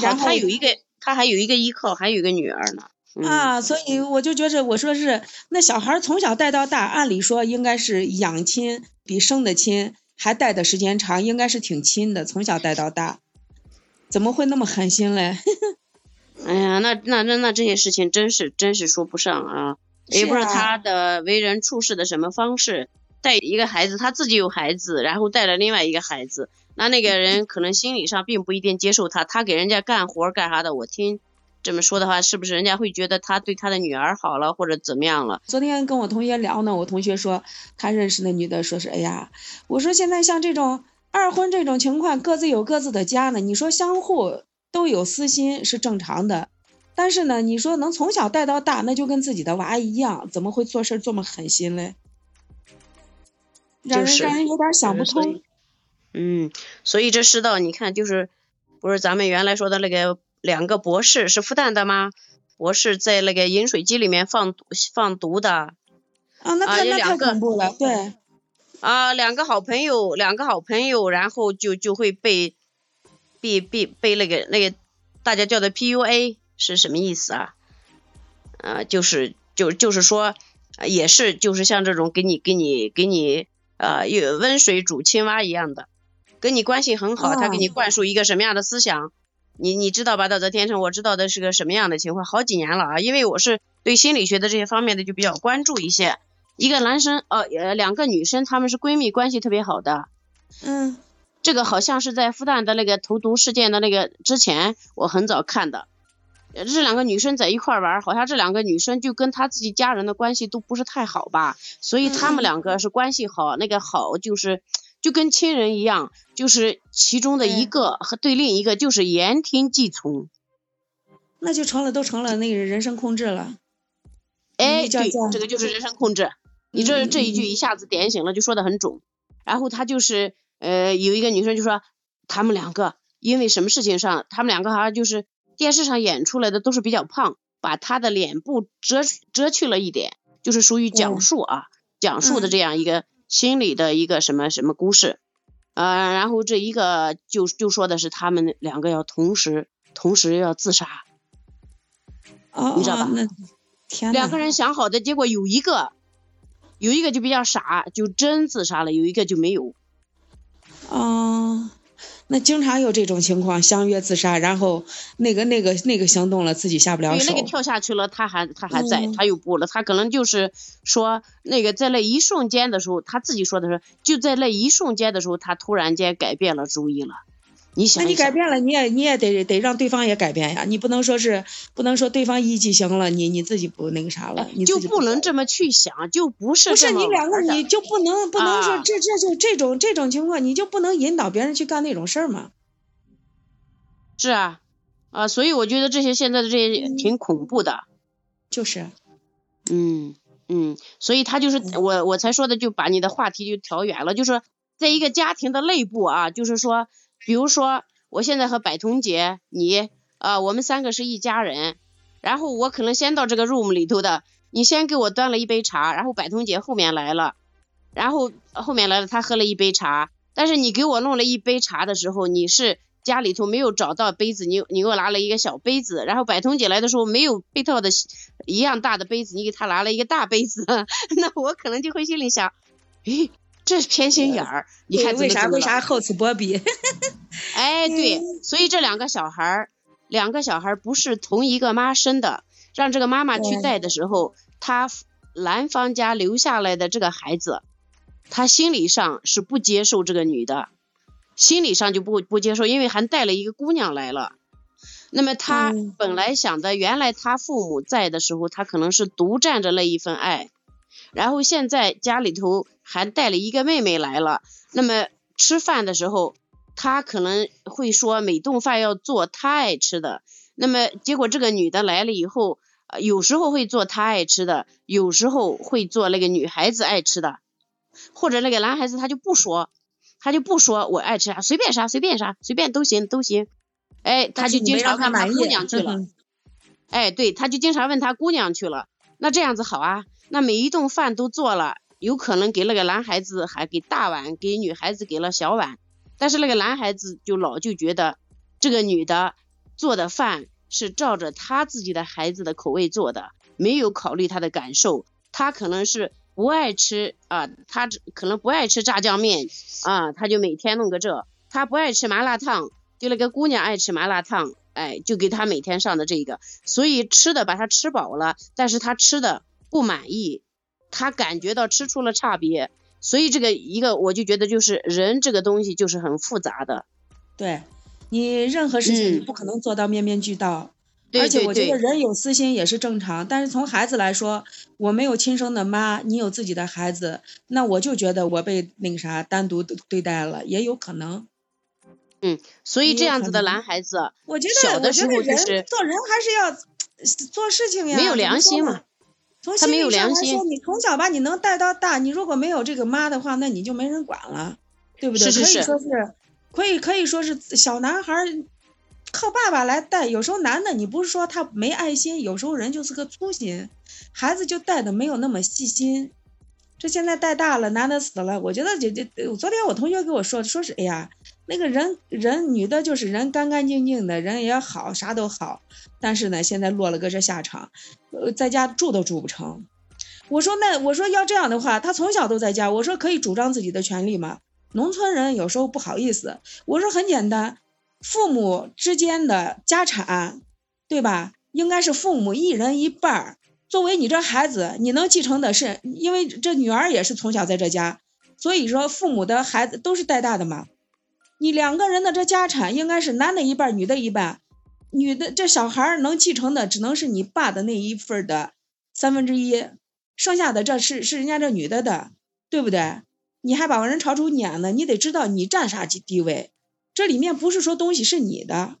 那好，他有一个，他还有一个依靠，还有一个女儿呢。啊，所以我就觉着，我说是那小孩从小带到大，按理说应该是养亲比生的亲还带的时间长，应该是挺亲的，从小带到大，怎么会那么狠心嘞？哎呀，那那那那这些事情真是真是说不上啊，也不知道他的为人处事的什么方式，带一个孩子，他自己有孩子，然后带了另外一个孩子，那那个人可能心理上并不一定接受他，他给人家干活干啥的，我听。这么说的话，是不是人家会觉得他对他的女儿好了，或者怎么样了？昨天跟我同学聊呢，我同学说他认识那女的，说是哎呀，我说现在像这种二婚这种情况，各自有各自的家呢，你说相互都有私心是正常的，但是呢，你说能从小带到大，那就跟自己的娃一样，怎么会做事这么狠心嘞？让人让人有点想不通。嗯，所以这世道，你看，就是不是咱们原来说的那个。两个博士是复旦的吗？博士在那个饮水机里面放放毒的。啊，那太那太恐怖了。对。啊，两个好朋友，两个好朋友，然后就就会被被被被那个那个大家叫的 PUA 是什么意思啊？啊，就是就就是说，也是就是像这种给你给你给你呃有温水煮青蛙一样的，跟你关系很好，他给你灌输一个什么样的思想？你你知道吧？道德天成，我知道的是个什么样的情况？好几年了啊，因为我是对心理学的这些方面的就比较关注一些。一个男生，呃呃，两个女生，她们是闺蜜关系特别好的。嗯，这个好像是在复旦的那个投毒事件的那个之前，我很早看的。这两个女生在一块玩，好像这两个女生就跟她自己家人的关系都不是太好吧，所以她们两个是关系好，那个好就是。就跟亲人一样，就是其中的一个和对另一个就是言听计从，那就成了都成了那个人身控制了。哎，对，这个就是人身控制。你这这一句一下子点醒了，就说的很准。然后他就是呃有一个女生就说，他们两个因为什么事情上，他们两个好像就是电视上演出来的都是比较胖，把他的脸部遮遮去了一点，就是属于讲述啊讲述的这样一个。心理的一个什么什么公式，呃，然后这一个就就说的是他们两个要同时同时要自杀，哦，你知道吧？天两个人想好的结果有一个有一个就比较傻，就真自杀了，有一个就没有。哦。那经常有这种情况，相约自杀，然后那个那个那个行动了，自己下不了手。对，那个跳下去了，他还他还在，他又不了，他可能就是说那个在那一瞬间的时候，他自己说的是，就在那一瞬间的时候，他突然间改变了主意了。你想，那你改变了，你也你也得得让对方也改变呀，你不能说是不能说对方一记行了，你你自己不那个啥了，你就不能这么去想，就不是不是你两个你就不能不能说这这就这种这种情况，你就不能引导别人去干那种事儿吗？是啊，啊，所以我觉得这些现在的这些挺恐怖的，就是，嗯嗯，所以他就是我我才说的，就把你的话题就调远了，就是在一个家庭的内部啊，就是说。比如说，我现在和百彤姐，你，呃，我们三个是一家人。然后我可能先到这个 room 里头的，你先给我端了一杯茶，然后百彤姐后面来了，然后后面来了，她喝了一杯茶。但是你给我弄了一杯茶的时候，你是家里头没有找到杯子，你你给我拿了一个小杯子。然后百彤姐来的时候没有配套的一样大的杯子，你给她拿了一个大杯子，那我可能就会心里想，诶。这是偏心眼儿，你看为啥为啥厚此薄彼？哎，对，所以这两个小孩儿，两个小孩儿不是同一个妈生的，让这个妈妈去带的时候，他男方家留下来的这个孩子，他心理上是不接受这个女的，心理上就不不接受，因为还带了一个姑娘来了。那么他本来想的，原来他父母在的时候，他可能是独占着那一份爱。然后现在家里头还带了一个妹妹来了，那么吃饭的时候，他可能会说每顿饭要做他爱吃的。那么结果这个女的来了以后，有时候会做他爱吃的，有时候会做那个女孩子爱吃的，或者那个男孩子他就不说，他就不说我爱吃啥，随便啥随便啥随便都行都行，哎，他就经常问他姑娘去了，哎，对，他就经常问他姑娘去了，那这样子好啊。那每一顿饭都做了，有可能给那个男孩子还给大碗，给女孩子给了小碗，但是那个男孩子就老就觉得这个女的做的饭是照着他自己的孩子的口味做的，没有考虑他的感受。他可能是不爱吃啊，他可能不爱吃炸酱面啊，他就每天弄个这。他不爱吃麻辣烫，就那个姑娘爱吃麻辣烫，哎，就给他每天上的这个。所以吃的把他吃饱了，但是他吃的不满意，他感觉到吃出了差别。所以这个一个我就觉得就是人这个东西就是很复杂的。对，你任何事情你不可能做到面面俱到，而且我觉得人有私心也是正常。但是从孩子来说，我没有亲生的妈，你有自己的孩子，那我就觉得我被那个啥单独对待了，也有可能。嗯，所以这样子的男孩子，我觉得小的时候就是做人还是要做事情呀，没有良心嘛。从心理上来说，你从小把你能带到大，你如果没有这个妈的话，那你就没人管了，对不对？是是是。可以说是，可以可以说是小男孩靠爸爸来带。有时候男的你不是说他没爱心，有时候人就是个粗心，孩子就带的没有那么细心。这现在带大了，男的死了，我觉得就就昨天我同学跟我说，说是哎呀。那个人人女的，就是人干干净净的，人也好，啥都好，但是呢，现在落了个这下场，呃，在家住都住不成。我说那我说要这样的话，他从小都在家，我说可以主张自己的权利吗？农村人有时候不好意思，我说很简单，父母之间的家产，对吧？应该是父母一人一半儿。作为你这孩子，你能继承的是，因为这女儿也是从小在这家，所以说父母的孩子都是带大的嘛。你两个人的这家产应该是男的一半，女的一半。女的这小孩能继承的只能是你爸的那一份的三分之一，剩下的这是是人家这女的的，对不对？你还把人朝出撵呢？你得知道你占啥地地位。这里面不是说东西是你的。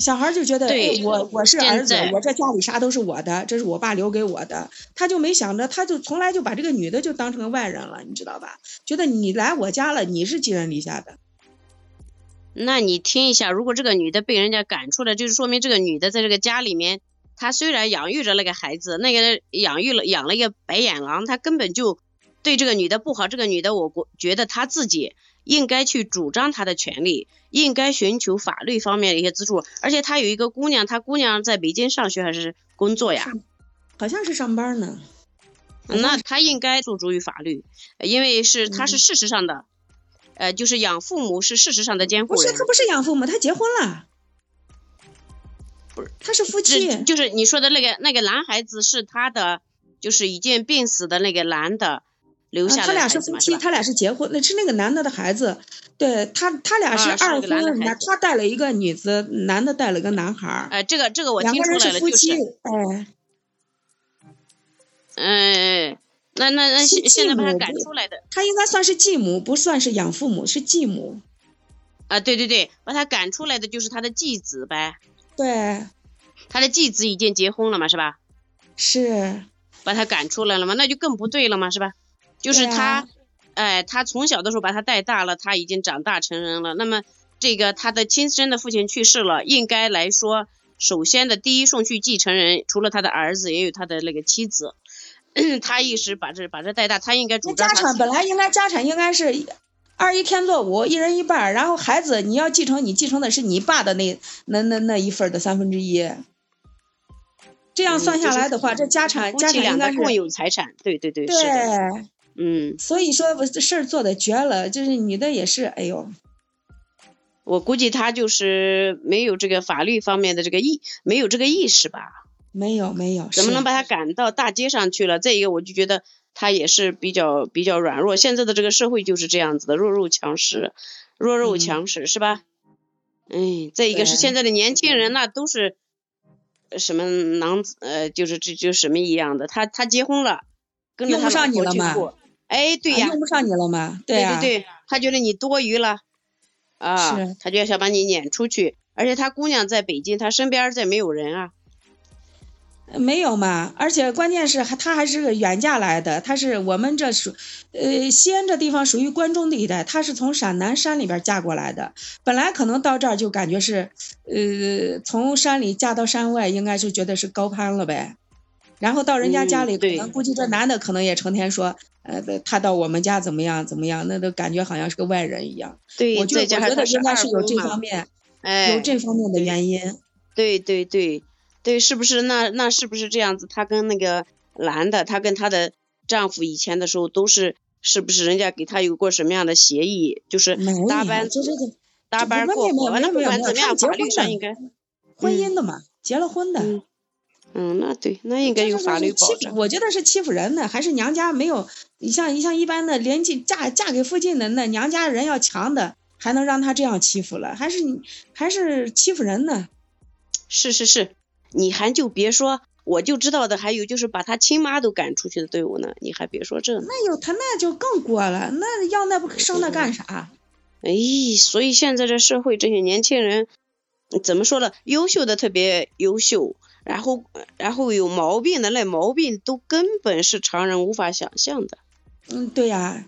小孩就觉得，我我是儿子，我这家里啥都是我的，这是我爸留给我的，他就没想着，他就从来就把这个女的就当成外人了，你知道吧？觉得你来我家了，你是寄人篱下的。那你听一下，如果这个女的被人家赶出来，就是说明这个女的在这个家里面，她虽然养育着那个孩子，那个养育了养了一个白眼狼，她根本就对这个女的不好。这个女的，我我觉得她自己。应该去主张他的权利，应该寻求法律方面的一些资助。而且他有一个姑娘，他姑娘在北京上学还是工作呀？好像是上班呢。那他应该诉诸于法律，因为是他是事实上的，呃，就是养父母是事实上的监护人。不是，他不是养父母，他结婚了。不是，他是夫妻。就是你说的那个那个男孩子是他的，就是已经病死的那个男的。留下他俩是夫妻，他俩是结婚，那是那个男的的孩子，对他他俩是二婚，他带了一个女子，男的带了个男孩。哎，这个这个我听出来了，就是。哎。嗯，那那那现现在把他赶出来的。他应该算是继母，不算是养父母，是继母。啊，对对对，把他赶出来的就是他的继子呗。对。他的继子已经结婚了嘛，是吧？是。把他赶出来了嘛，那就更不对了嘛，是吧？就是他，哎，他从小的时候把他带大了，他已经长大成人了。那么这个他的亲生的父亲去世了，应该来说，首先的第一顺序继承人除了他的儿子，也有他的那个妻子。他一时把这把这带大，他应该主张家产本来应该家产应该是二一天作五，一人一半。然后孩子你要继承，你继承的是你爸的那那那那一份的三分之一。这样算下来的话，这家产家产应该共有财产。对对对，是的。嗯，所以说这事儿做的绝了，就是女的也是，哎呦，我估计他就是没有这个法律方面的这个意，没有这个意识吧？没有没有，怎么能把他赶到大街上去了？再一个，我就觉得他也是比较比较软弱。现在的这个社会就是这样子的，弱肉强食，弱肉强食是吧？哎，再一个是现在的年轻人那都是什么囊子呃，就是这就什么一样的，他他结婚了，跟着他上你了吗？哎，对呀，用不上你了吗？对对对，他觉得你多余了，啊，他就想把你撵出去。而且他姑娘在北京，他身边再没有人啊。没有嘛，而且关键是还他还是远嫁来的，他是我们这属，呃，西安这地方属于关中地带，他是从陕南山里边嫁过来的。本来可能到这儿就感觉是，呃，从山里嫁到山外，应该是觉得是高攀了呗。然后到人家家里，可能估计这男的可能也成天说，呃，他到我们家怎么样怎么样，那都感觉好像是个外人一样。对，我觉得我觉得应该是有这方面，哎，有这方面的原因。对对对对，是不是？那那是不是这样子？她跟那个男的，她跟她的丈夫以前的时候都是，是不是人家给她有过什么样的协议？就是搭班搭班过活，那不管怎么样，法律上应该婚姻的嘛，结了婚的。嗯，那对，那应该有法律保障。我觉得是欺负人的，还是娘家没有？你像你像一般的邻居嫁嫁给附近的那娘家人要强的，还能让他这样欺负了？还是你还是欺负人呢？是是是，你还就别说，我就知道的还有就是把他亲妈都赶出去的队伍呢，你还别说这。那有他那就更过了，那要那不生那干啥？哎，所以现在这社会这些年轻人怎么说呢？优秀的特别优秀。然后，然后有毛病的那毛病都根本是常人无法想象的。嗯，对呀，